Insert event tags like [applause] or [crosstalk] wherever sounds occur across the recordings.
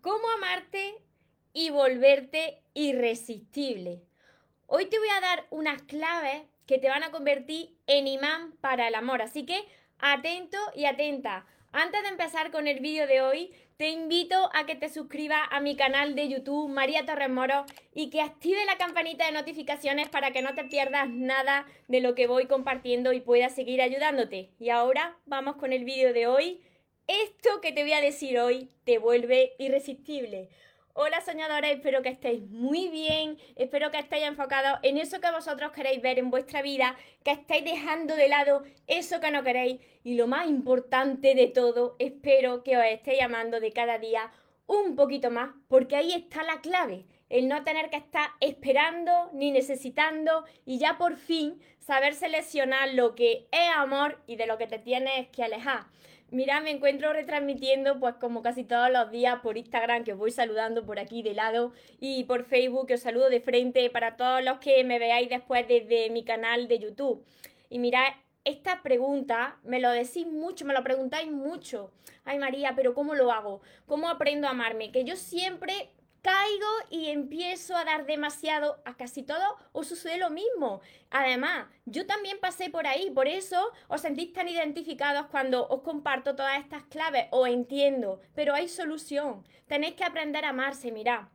cómo amarte y volverte irresistible. Hoy te voy a dar unas claves que te van a convertir en imán para el amor, así que atento y atenta. Antes de empezar con el vídeo de hoy, te invito a que te suscribas a mi canal de YouTube María Torres Moro y que active la campanita de notificaciones para que no te pierdas nada de lo que voy compartiendo y pueda seguir ayudándote. Y ahora vamos con el vídeo de hoy. Esto que te voy a decir hoy te vuelve irresistible. Hola soñadores, espero que estéis muy bien, espero que estéis enfocados en eso que vosotros queréis ver en vuestra vida, que estéis dejando de lado eso que no queréis y lo más importante de todo, espero que os estéis amando de cada día un poquito más, porque ahí está la clave, el no tener que estar esperando ni necesitando y ya por fin saber seleccionar lo que es amor y de lo que te tienes que alejar. Mira, me encuentro retransmitiendo pues como casi todos los días por Instagram, que os voy saludando por aquí de lado, y por Facebook, que os saludo de frente para todos los que me veáis después desde mi canal de YouTube. Y mirad, esta pregunta me lo decís mucho, me lo preguntáis mucho. Ay María, pero ¿cómo lo hago? ¿Cómo aprendo a amarme? Que yo siempre caigo y empiezo a dar demasiado a casi todo, os sucede lo mismo. Además, yo también pasé por ahí, por eso os sentís tan identificados cuando os comparto todas estas claves, o entiendo, pero hay solución. Tenéis que aprender a amarse, mirad.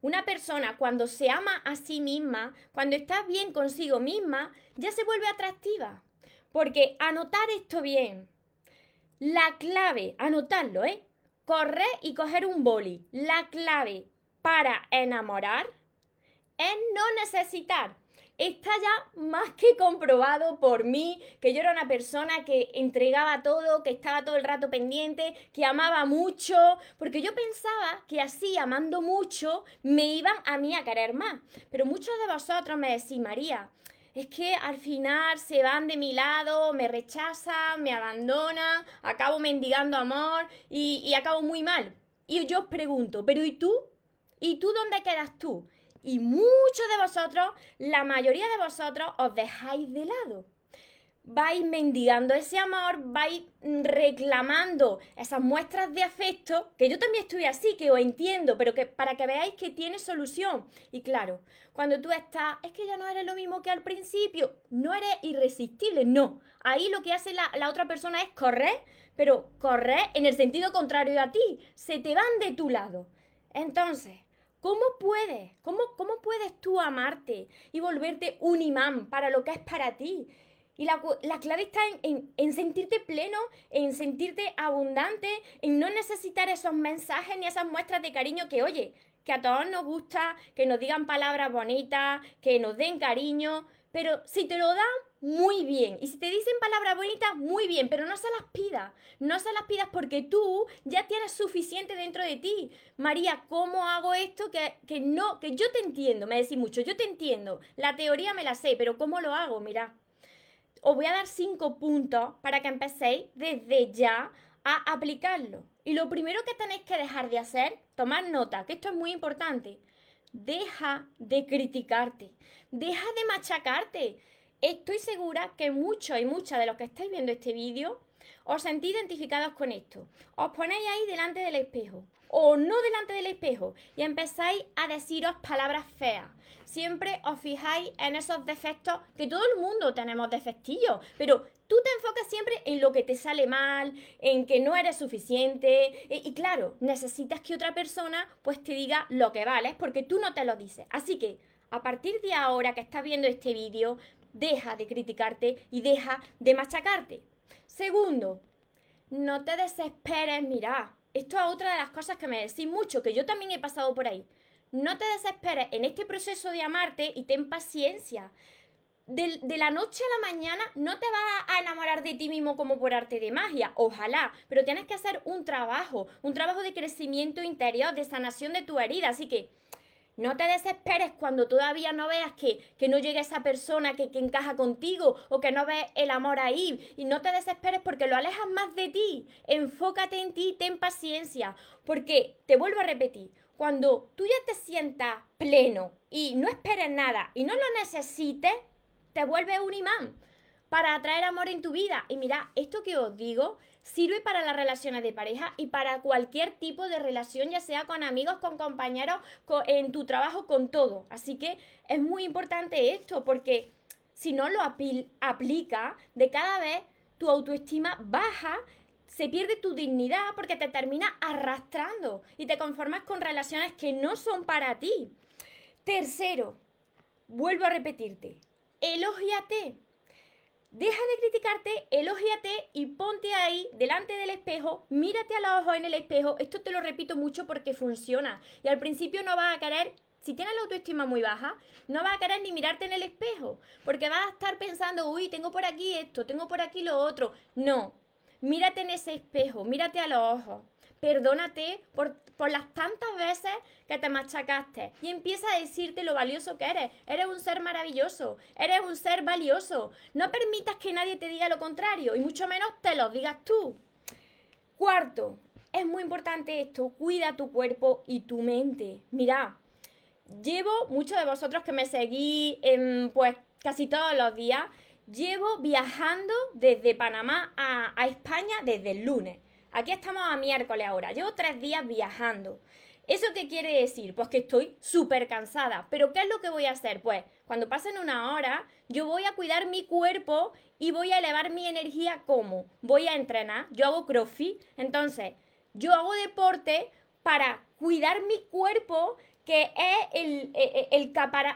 Una persona cuando se ama a sí misma, cuando está bien consigo misma, ya se vuelve atractiva. Porque anotar esto bien. La clave, anotarlo, ¿eh? Correr y coger un boli. La clave para enamorar es no necesitar. Está ya más que comprobado por mí que yo era una persona que entregaba todo, que estaba todo el rato pendiente, que amaba mucho, porque yo pensaba que así, amando mucho, me iban a mí a querer más. Pero muchos de vosotros me decís, María, es que al final se van de mi lado, me rechazan, me abandonan, acabo mendigando amor y, y acabo muy mal. Y yo os pregunto, ¿pero y tú? ¿Y tú dónde quedas tú? Y muchos de vosotros, la mayoría de vosotros, os dejáis de lado. Vais mendigando ese amor, vais reclamando esas muestras de afecto, que yo también estoy así, que os entiendo, pero que para que veáis que tiene solución. Y claro, cuando tú estás, es que ya no eres lo mismo que al principio, no eres irresistible, no. Ahí lo que hace la, la otra persona es correr, pero correr en el sentido contrario a ti, se te van de tu lado. Entonces, ¿Cómo puedes? ¿Cómo, ¿Cómo puedes tú amarte y volverte un imán para lo que es para ti? Y la, clave está en, en, sentirte pleno, en sentirte abundante, en no necesitar esos mensajes ni esas muestras de cariño que, oye, que a todos nos gusta, que nos digan palabras bonitas, que nos den cariño, pero si te lo dan, muy bien. Y si te dicen palabras bonitas, muy bien, pero no se las pidas. No se las pidas porque tú ya tienes suficiente dentro de ti. María, ¿cómo hago esto? Que, que no, que yo te entiendo, me decís mucho, yo te entiendo. La teoría me la sé, pero ¿cómo lo hago? Mira, os voy a dar cinco puntos para que empecéis desde ya a aplicarlo. Y lo primero que tenéis que dejar de hacer, tomar nota, que esto es muy importante. Deja de criticarte, deja de machacarte. Estoy segura que muchos y muchas de los que estáis viendo este vídeo os sentís identificados con esto. Os ponéis ahí delante del espejo o no delante del espejo y empezáis a deciros palabras feas. Siempre os fijáis en esos defectos que todo el mundo tenemos defectillos, pero tú te enfocas siempre en lo que te sale mal, en que no eres suficiente y, y claro, necesitas que otra persona pues te diga lo que vales porque tú no te lo dices. Así que a partir de ahora que estás viendo este vídeo, deja de criticarte y deja de machacarte. Segundo, no te desesperes, mira, esto es otra de las cosas que me decís mucho, que yo también he pasado por ahí. No te desesperes en este proceso de amarte y ten paciencia. De, de, la noche a la mañana no te vas a enamorar de ti mismo como por arte de magia, ojalá, pero tienes que hacer un trabajo, un trabajo de crecimiento interior, de sanación de tu herida, así que no te desesperes cuando todavía no veas que, no llegue esa persona que, que, encaja contigo o que no ves el amor ahí. Y no te desesperes porque lo alejas más de ti. Enfócate en ti, ten paciencia. Porque te vuelvo a repetir, cuando tú ya te sientas pleno y no esperes nada y no lo necesites, te vuelve un imán. para atraer amor en tu vida. Y mira, esto que os digo sirve para las relaciones de pareja y para cualquier tipo de relación, ya sea con amigos, con compañeros, en tu trabajo, con todo. Así que es muy importante esto porque si no lo aplica, de cada vez tu autoestima baja se pierde tu dignidad porque te termina arrastrando y te conformas con relaciones que no son para ti. Tercero, vuelvo a repetirte, elógiate. Deja de criticarte, elógiate y ponte ahí delante del espejo, mírate a los ojos en el espejo. Esto te lo repito mucho porque funciona. Y al principio no vas a querer, si tienes la autoestima muy baja, no vas a querer ni mirarte en el espejo, porque vas a estar pensando, uy, tengo por aquí esto, tengo por aquí lo otro. No, mírate en ese espejo, mírate a los ojos. Perdónate por, por, las tantas veces que te machacaste y empieza a decirte lo valioso que eres. Eres un ser maravilloso, eres un ser valioso. No permitas que nadie te diga lo contrario y mucho menos te lo digas tú. Cuarto, es muy importante esto, cuida tu cuerpo y tu mente. Mira, llevo, muchos de vosotros que me seguís pues casi todos los días, llevo viajando desde Panamá a, a España desde el lunes. Aquí estamos a miércoles ahora. Llevo tres días viajando. ¿Eso qué quiere decir? Pues que estoy súper cansada. ¿Pero qué es lo que voy a hacer? Pues cuando pasen una hora, yo voy a cuidar mi cuerpo y voy a elevar mi energía ¿cómo? Voy a entrenar, yo hago crossfit, entonces yo hago deporte para cuidar mi cuerpo que es el, el, el,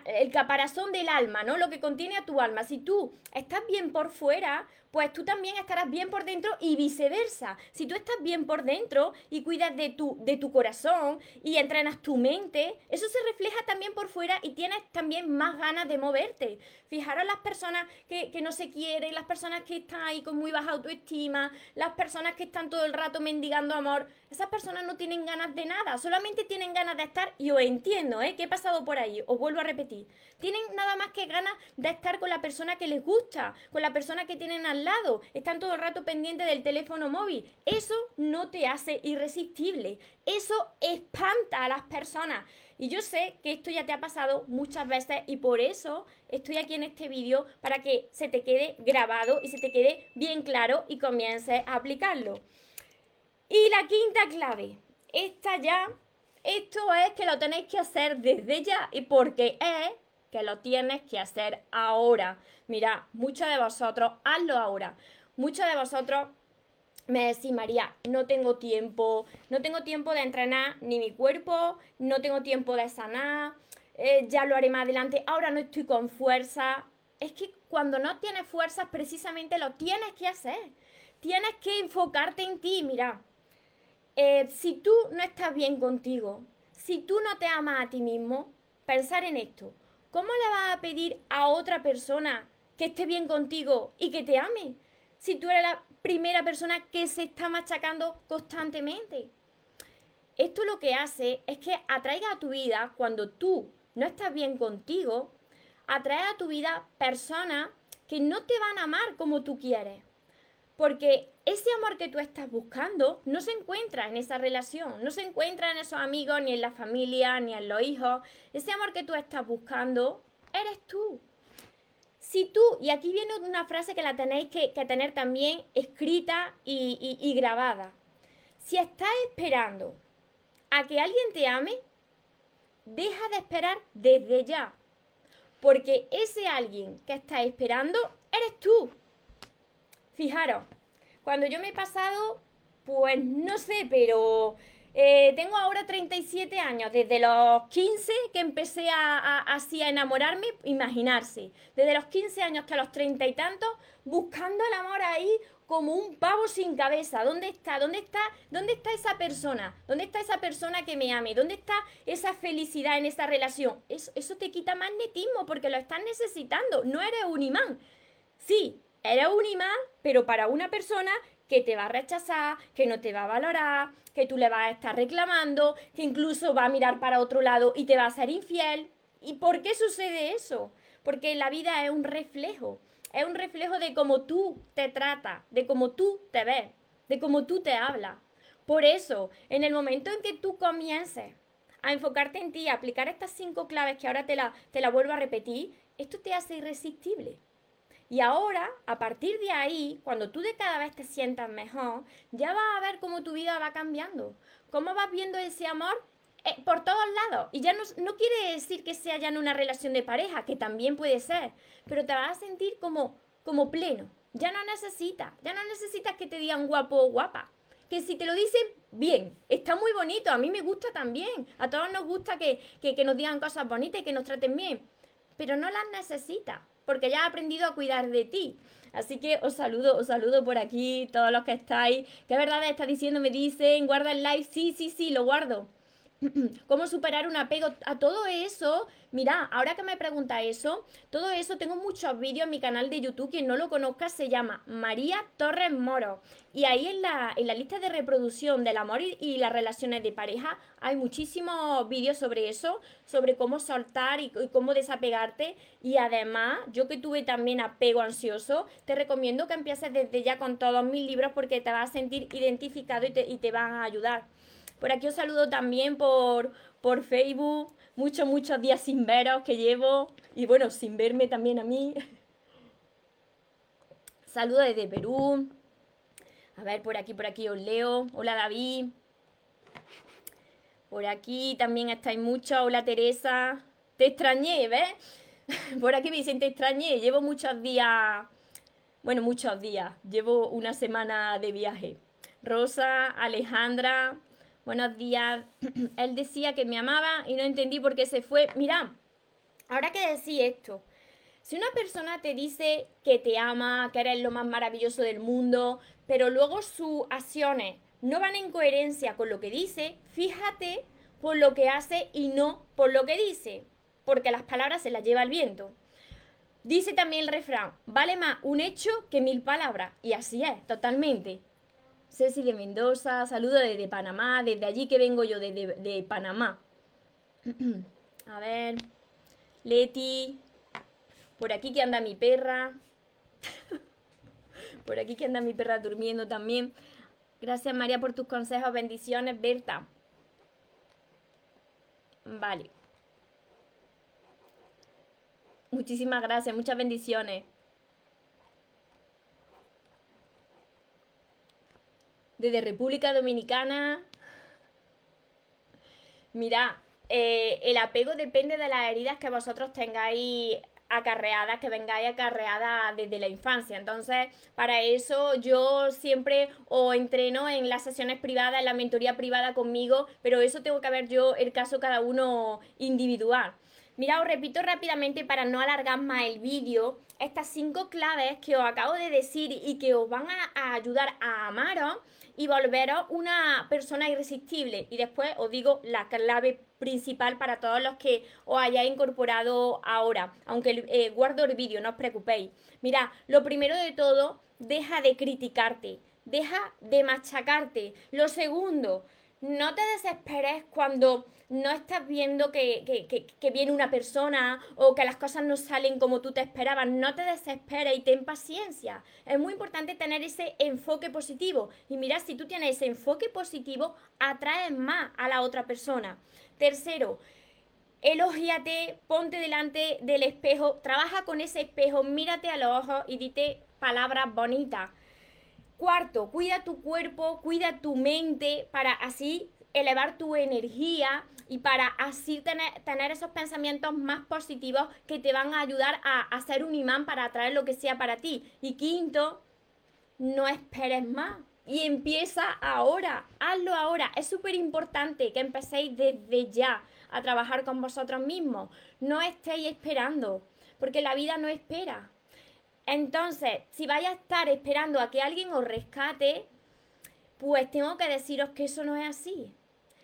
el, caparazón del alma, ¿no? Lo que contiene a tu alma. Si tú estás bien por fuera, pues tú también estarás bien por dentro y viceversa. Si tú estás bien por dentro y cuidas de tu, de tu corazón y entrenas tu mente, eso se refleja también por fuera y tienes también más ganas de moverte. Fijaros las personas que, que no se quieren, las personas que están ahí con muy baja autoestima, las personas que están todo el rato mendigando amor. Esas personas no tienen ganas de nada, solamente tienen ganas de estar, y os entiendo, ¿eh? Que he pasado por ahí, os vuelvo a repetir. Tienen nada más que ganas de estar con la persona que les gusta, con la persona que tienen al lado, están todo el rato pendientes del teléfono móvil. Eso no te hace irresistible, eso espanta a las personas. Y yo sé que esto ya te ha pasado muchas veces y por eso estoy aquí en este vídeo para que se te quede grabado y se te quede bien claro y comiences a aplicarlo. Y la quinta clave, esta ya, esto es que lo tenéis que hacer desde ya y porque es que lo tienes que hacer ahora. Mira, muchos de vosotros, hazlo ahora. Muchos de vosotros me decís, María, no tengo tiempo, no tengo tiempo de entrenar ni mi cuerpo, no tengo tiempo de sanar, eh, ya lo haré más adelante, ahora no estoy con fuerza. Es que cuando no tienes fuerzas, precisamente lo tienes que hacer. Tienes que enfocarte en ti, mira. Eh, si tú no estás bien contigo, si tú no te amas a ti mismo, pensar en esto. ¿Cómo le vas a pedir a otra persona que esté bien contigo y que te ame? Si tú eres la primera persona que se está machacando constantemente. Esto lo que hace es que atraiga a tu vida, cuando tú no estás bien contigo, atrae a tu vida personas que no te van a amar como tú quieres. Porque ese amor que tú estás buscando no se encuentra en esa relación, no se encuentra en esos amigos, ni en la familia, ni en los hijos. Ese amor que tú estás buscando eres tú. Si tú, y aquí viene una frase que la tenéis que, tener también escrita y grabada. Si estás esperando a que alguien te ame, deja de esperar desde ya. Porque ese alguien que estás esperando eres tú. Fijaros, cuando yo me he pasado, pues no sé, pero eh, tengo ahora 37 años, desde los 15 que empecé a, así a enamorarme, imaginarse, desde los 15 años hasta los 30 y tantos, buscando el amor ahí como un pavo sin cabeza. ¿Dónde está? ¿Dónde está? ¿Dónde está esa persona? ¿Dónde está esa persona que me ame? ¿Dónde está esa felicidad en esa relación? Eso, eso te quita magnetismo porque lo estás necesitando. No eres un imán. Sí, eres un imán, pero para una persona que te va a rechazar, que no te va a valorar, que tú le vas a estar reclamando, que incluso va a mirar para otro lado y te va a ser infiel. ¿Y por qué sucede eso? Porque la vida es un reflejo, es un reflejo de cómo tú te tratas, de cómo tú te ves, de cómo tú te hablas. Por eso, en el momento en que tú comiences a enfocarte en ti, a aplicar estas cinco claves que ahora te la, te la vuelvo a repetir, esto te hace irresistible. Y ahora, a partir de ahí, cuando tú de cada vez te sientas mejor, ya vas a ver cómo tu vida va cambiando. Cómo vas viendo ese amor eh, por todos lados. Y ya no, no, quiere decir que sea ya en una relación de pareja, que también puede ser, pero te vas a sentir como, como pleno. Ya no necesitas, ya no necesitas que te digan guapo o guapa. Que si te lo dicen, bien, está muy bonito, a mí me gusta también. A todos nos gusta que, que, nos digan cosas bonitas y que nos traten bien, pero no las necesitas porque ya he aprendido a cuidar de ti. Así que os saludo, os saludo por aquí, todos los que estáis. ¿Qué verdad está diciendo? Me dicen, guarda el live. Sí, sí, sí, lo guardo. [clears throat] cómo superar un apego, a todo eso, mira, ahora que me pregunta eso, todo eso tengo muchos vídeos en mi canal de YouTube, quien no lo conozca se llama María Torres Moro. Y ahí en la, en la lista de reproducción del amor y, las relaciones de pareja hay muchísimos vídeos sobre eso, sobre cómo soltar y, cómo desapegarte. Y además, yo que tuve también apego ansioso, te recomiendo que empieces desde ya con todos mis libros porque te vas a sentir identificado y te, y te van a ayudar. Por aquí os saludo también por, por Facebook. Muchos, muchos días sin veros que llevo. Y bueno, sin verme también a mí. Saludo desde Perú. A ver, por aquí, por aquí os leo. Hola David. Por aquí también estáis muchos. Hola Teresa. Te extrañé, ¿ves? [laughs] Por aquí me dicen, te extrañé. Llevo muchos días. Bueno, muchos días. Llevo una semana de viaje. Rosa, Alejandra, buenos días. [clears throat] Él decía que me amaba y no entendí por qué se fue. Mira, ahora que decís esto, si una persona te dice que te ama, que eres lo más maravilloso del mundo, pero luego sus acciones no van en coherencia con lo que dice, fíjate por lo que hace y no por lo que dice, porque las palabras se las lleva el viento. Dice también el refrán, vale más un hecho que mil palabras, y así es, totalmente. Ceci de Mendoza, saludo desde Panamá, desde allí que vengo yo, desde de Panamá. [clears throat] A ver, Leti, por aquí que anda mi perra. [laughs] por aquí que anda mi perra durmiendo también. Gracias María por tus consejos, bendiciones, Berta. Vale. Muchísimas gracias, muchas bendiciones. Desde República Dominicana. Mira, eh, el apego depende de las heridas que vosotros tengáis acarreadas, que vengáis acarreadas desde la infancia. Entonces, para eso yo siempre o entreno en las sesiones privadas, en la mentoría privada conmigo, pero eso tengo que ver yo el caso cada uno individual. Mira, os repito rápidamente para no alargar más el vídeo, estas cinco claves que os acabo de decir y que os van a ayudar a amaros y volveros una persona irresistible. Y después os digo la clave principal para todos los que os hayáis incorporado ahora, aunque eh, guardo el vídeo, no os preocupéis. Mira, lo primero de todo, deja de criticarte, deja de machacarte. Lo segundo, no te desesperes cuando no estás viendo que, viene una persona o que las cosas no salen como tú te esperabas. No te desesperes y ten paciencia. Es muy importante tener ese enfoque positivo. Y mira, si tú tienes ese enfoque positivo, atraes más a la otra persona. Tercero, elógiate, ponte delante del espejo, trabaja con ese espejo, mírate a los ojos y dite palabras bonitas. Cuarto, cuida tu cuerpo, cuida tu mente para así elevar tu energía y para así tener, esos pensamientos más positivos que te van a ayudar a, hacer un imán para atraer lo que sea para ti. Y quinto, no esperes más. Y empieza ahora, hazlo ahora. Es súper importante que empecéis desde ya a trabajar con vosotros mismos. No estéis esperando, porque la vida no espera. Entonces, si vais a estar esperando a que alguien os rescate, pues tengo que deciros que eso no es así.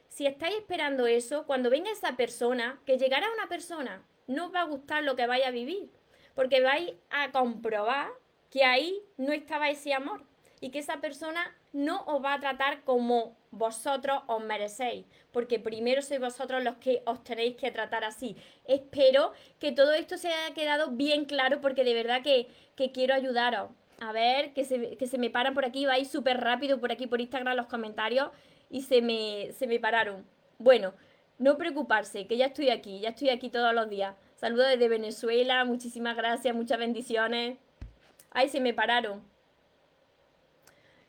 Si estáis esperando eso, cuando venga esa persona, que llegará una persona, no os va a gustar lo que vais a vivir, porque vais a comprobar que ahí no estaba ese amor y que esa persona no os va a tratar como vosotros os merecéis, porque primero sois vosotros los que os tenéis que tratar así. Espero que todo esto se haya quedado bien claro, porque de verdad que, quiero ayudaros. A ver, que se, que se me paran por aquí, vais súper rápido por aquí por Instagram los comentarios y se me, se me pararon. Bueno, no preocuparse, que ya estoy aquí, ya estoy aquí todos los días. Saludos desde Venezuela, muchísimas gracias, muchas bendiciones. Ay, se me pararon.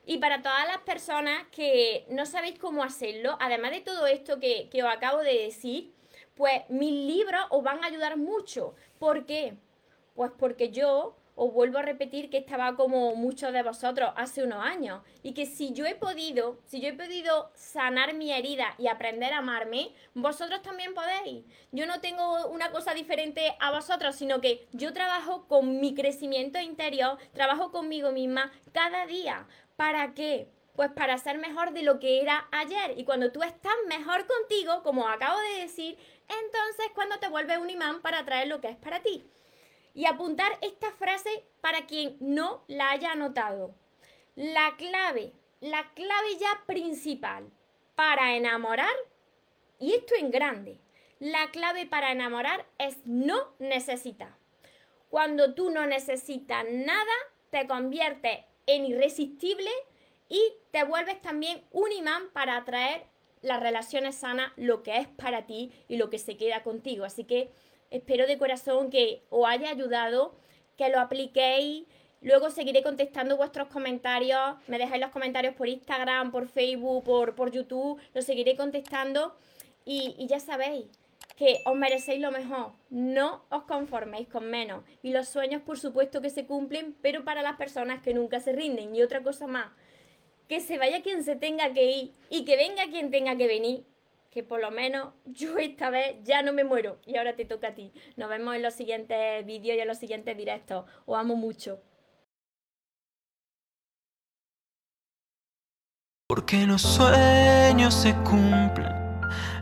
Y para todas las personas que no sabéis cómo hacerlo, además de todo esto que, que os acabo de decir, pues mis libros os van a ayudar mucho. ¿Por qué? Pues porque yo os vuelvo a repetir que estaba como muchos de vosotros hace unos años y que si yo he podido, si yo he podido sanar mi herida y aprender a amarme, vosotros también podéis. Yo no tengo una cosa diferente a vosotros, sino que yo trabajo con mi crecimiento interior, trabajo conmigo misma cada día. ¿Para qué? Pues para ser mejor de lo que era ayer. Y cuando tú estás mejor contigo, como acabo de decir, entonces cuando te vuelves un imán para traer lo que es para ti y apuntar esta frase para quien no la haya anotado. La clave, la clave ya principal para enamorar, y esto en grande, la clave para enamorar es no necesitar. Cuando tú no necesitas nada, te conviertes en irresistible y te vuelves también un imán para atraer las relaciones sanas, lo que es para ti y lo que se queda contigo. Así que Espero de corazón que os haya ayudado, que lo apliquéis. Luego seguiré contestando vuestros comentarios. Me dejáis los comentarios por Instagram, por Facebook, por, por YouTube. Los seguiré contestando. Y, y ya sabéis que os merecéis lo mejor. No os conforméis con menos. Y los sueños, por supuesto, que se cumplen, pero para las personas que nunca se rinden. Y otra cosa más, que se vaya quien se tenga que ir y que venga quien tenga que venir que por lo menos yo esta vez ya no me muero y ahora te toca a ti. Nos vemos en los siguientes vídeos y en los siguientes directos. Os amo mucho. Porque los sueños se cumplen,